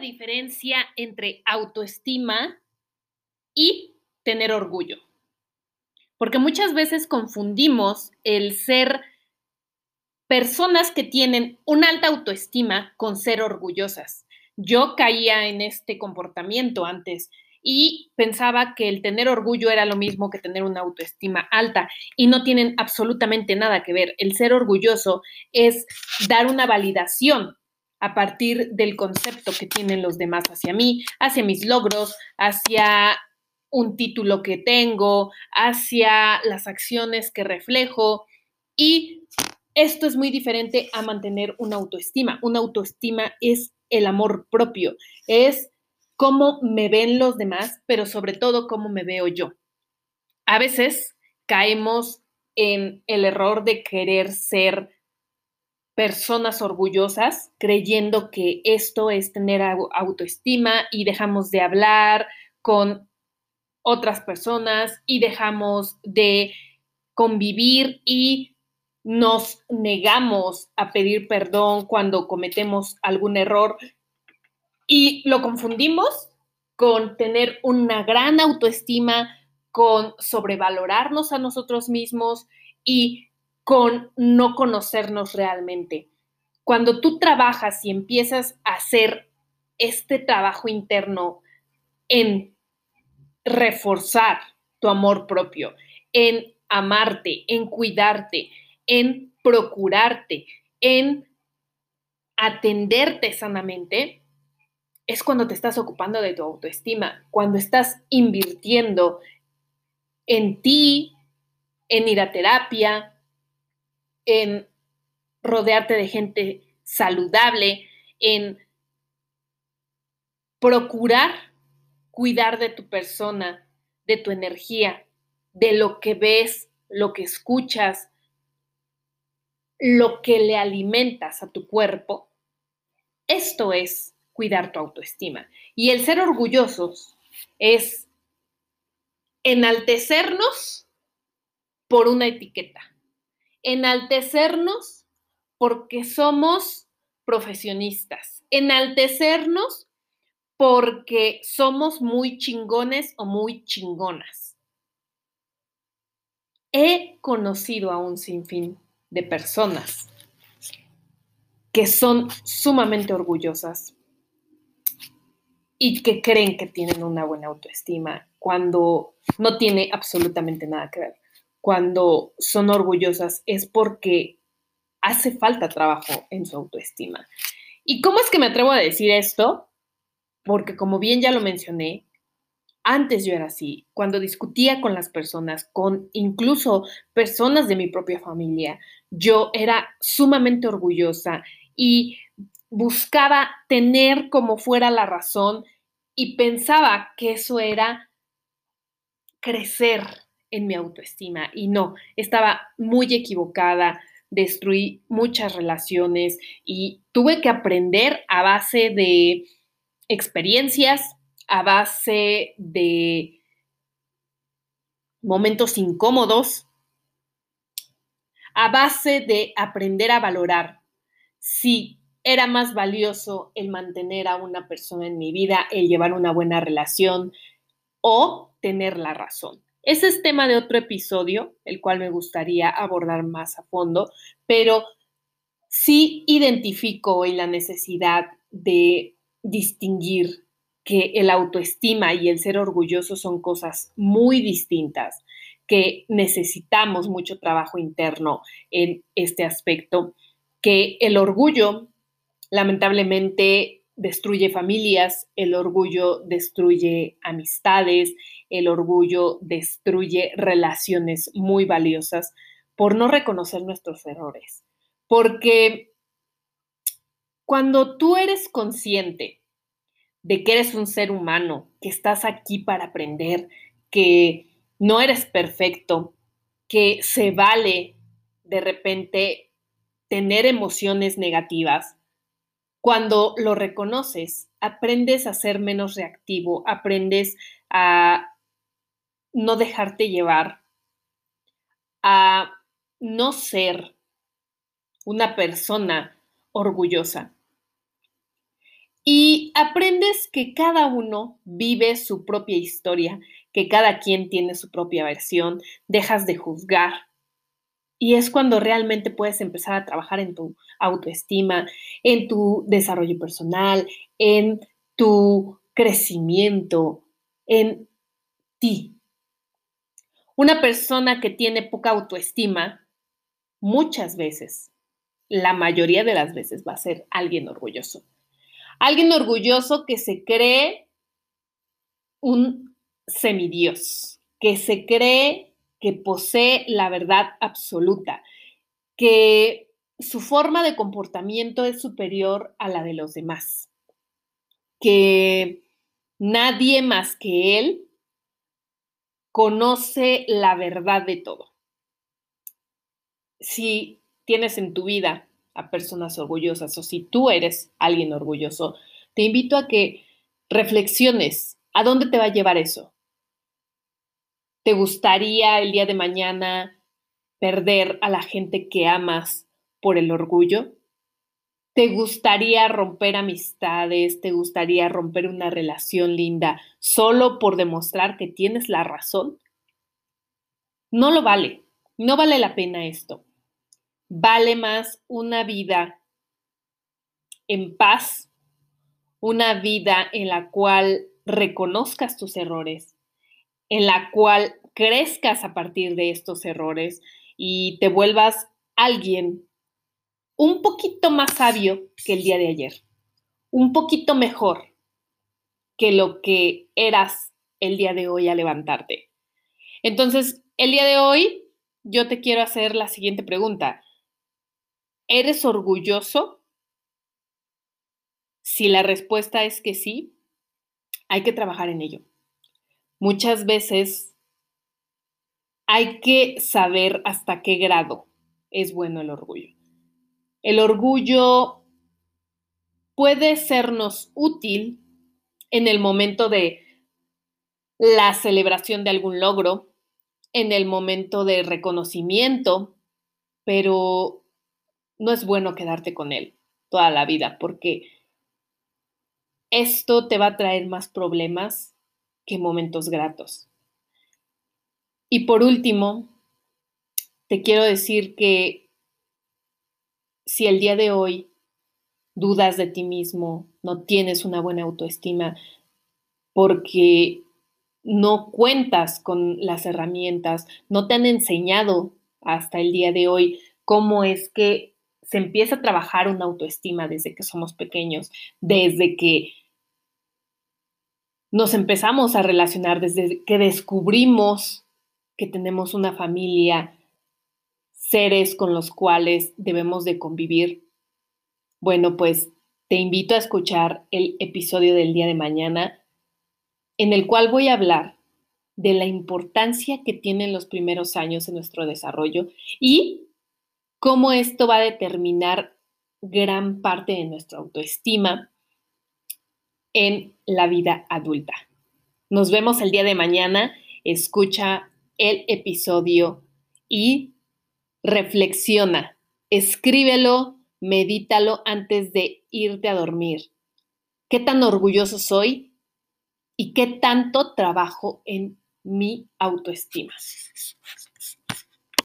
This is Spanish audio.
diferencia entre autoestima y tener orgullo? Porque muchas veces confundimos el ser personas que tienen una alta autoestima con ser orgullosas. Yo caía en este comportamiento antes y pensaba que el tener orgullo era lo mismo que tener una autoestima alta y no tienen absolutamente nada que ver. El ser orgulloso es dar una validación a partir del concepto que tienen los demás hacia mí, hacia mis logros, hacia un título que tengo, hacia las acciones que reflejo y esto es muy diferente a mantener una autoestima. Una autoestima es el amor propio, es cómo me ven los demás, pero sobre todo cómo me veo yo. A veces caemos en el error de querer ser personas orgullosas, creyendo que esto es tener autoestima y dejamos de hablar con otras personas y dejamos de convivir y nos negamos a pedir perdón cuando cometemos algún error. Y lo confundimos con tener una gran autoestima, con sobrevalorarnos a nosotros mismos y con no conocernos realmente. Cuando tú trabajas y empiezas a hacer este trabajo interno en reforzar tu amor propio, en amarte, en cuidarte, en procurarte, en atenderte sanamente, es cuando te estás ocupando de tu autoestima, cuando estás invirtiendo en ti, en ir a terapia, en rodearte de gente saludable, en procurar cuidar de tu persona, de tu energía, de lo que ves, lo que escuchas, lo que le alimentas a tu cuerpo, esto es cuidar tu autoestima. Y el ser orgullosos es enaltecernos por una etiqueta, enaltecernos porque somos profesionistas, enaltecernos porque somos muy chingones o muy chingonas. He conocido a un sinfín de personas que son sumamente orgullosas y que creen que tienen una buena autoestima cuando no tiene absolutamente nada que ver. Cuando son orgullosas es porque hace falta trabajo en su autoestima. ¿Y cómo es que me atrevo a decir esto? Porque como bien ya lo mencioné, antes yo era así, cuando discutía con las personas, con incluso personas de mi propia familia, yo era sumamente orgullosa y buscaba tener como fuera la razón y pensaba que eso era crecer en mi autoestima y no, estaba muy equivocada, destruí muchas relaciones y tuve que aprender a base de experiencias, a base de momentos incómodos, a base de aprender a valorar si era más valioso el mantener a una persona en mi vida, el llevar una buena relación o tener la razón. Ese es tema de otro episodio, el cual me gustaría abordar más a fondo, pero sí identifico hoy la necesidad de distinguir que el autoestima y el ser orgulloso son cosas muy distintas, que necesitamos mucho trabajo interno en este aspecto, que el orgullo lamentablemente destruye familias, el orgullo destruye amistades, el orgullo destruye relaciones muy valiosas por no reconocer nuestros errores. Porque cuando tú eres consciente de que eres un ser humano, que estás aquí para aprender, que no eres perfecto, que se vale de repente tener emociones negativas, cuando lo reconoces, aprendes a ser menos reactivo, aprendes a no dejarte llevar, a no ser una persona orgullosa. y aprendes que cada uno vive su propia historia, que cada quien tiene su propia versión, dejas de juzgar. Y es cuando realmente puedes empezar a trabajar en tu autoestima, en tu desarrollo personal, en tu crecimiento, en ti. Una persona que tiene poca autoestima, muchas veces, la mayoría de las veces va a ser alguien orgulloso. Alguien orgulloso que se cree un semidios, que se cree que posee la verdad absoluta, que su forma de comportamiento es superior a la de los demás, que nadie más que él conoce la verdad de todo. Si tienes en tu vida a personas orgullosas o si tú eres alguien orgulloso, te invito a que reflexiones a dónde te va a llevar eso. ¿Te gustaría el día de mañana perder a la gente que amas por el orgullo? ¿Te gustaría romper amistades? ¿Te gustaría romper una relación linda solo por demostrar que tienes la razón? No lo vale, no vale la pena esto vale más una vida en paz, una vida en la cual reconozcas tus errores, en la cual crezcas a partir de estos errores y te vuelvas alguien un poquito más sabio que el día de ayer, un poquito mejor que lo que eras el día de hoy a levantarte. Entonces, el día de hoy yo te quiero hacer la siguiente pregunta. ¿Eres orgulloso? Si la respuesta es que sí, hay que trabajar en ello. Muchas veces hay que saber hasta qué grado es bueno el orgullo. El orgullo puede sernos útil en el momento de la celebración de algún logro, en el momento de reconocimiento, pero no es bueno quedarte con él toda la vida porque esto te va a traer más problemas que momentos gratos. Y por último, te quiero decir que si el día de hoy dudas de ti mismo, no tienes una buena autoestima, porque no cuentas con las herramientas, no te han enseñado hasta el día de hoy cómo es que se empieza a trabajar una autoestima desde que somos pequeños, desde que nos empezamos a relacionar, desde que descubrimos que tenemos una familia, seres con los cuales debemos de convivir. Bueno, pues te invito a escuchar el episodio del día de mañana, en el cual voy a hablar de la importancia que tienen los primeros años en nuestro desarrollo y cómo esto va a determinar gran parte de nuestra autoestima en la vida adulta. Nos vemos el día de mañana. Escucha el episodio y reflexiona. Escríbelo, medítalo antes de irte a dormir. ¿Qué tan orgulloso soy y qué tanto trabajo en mi autoestima?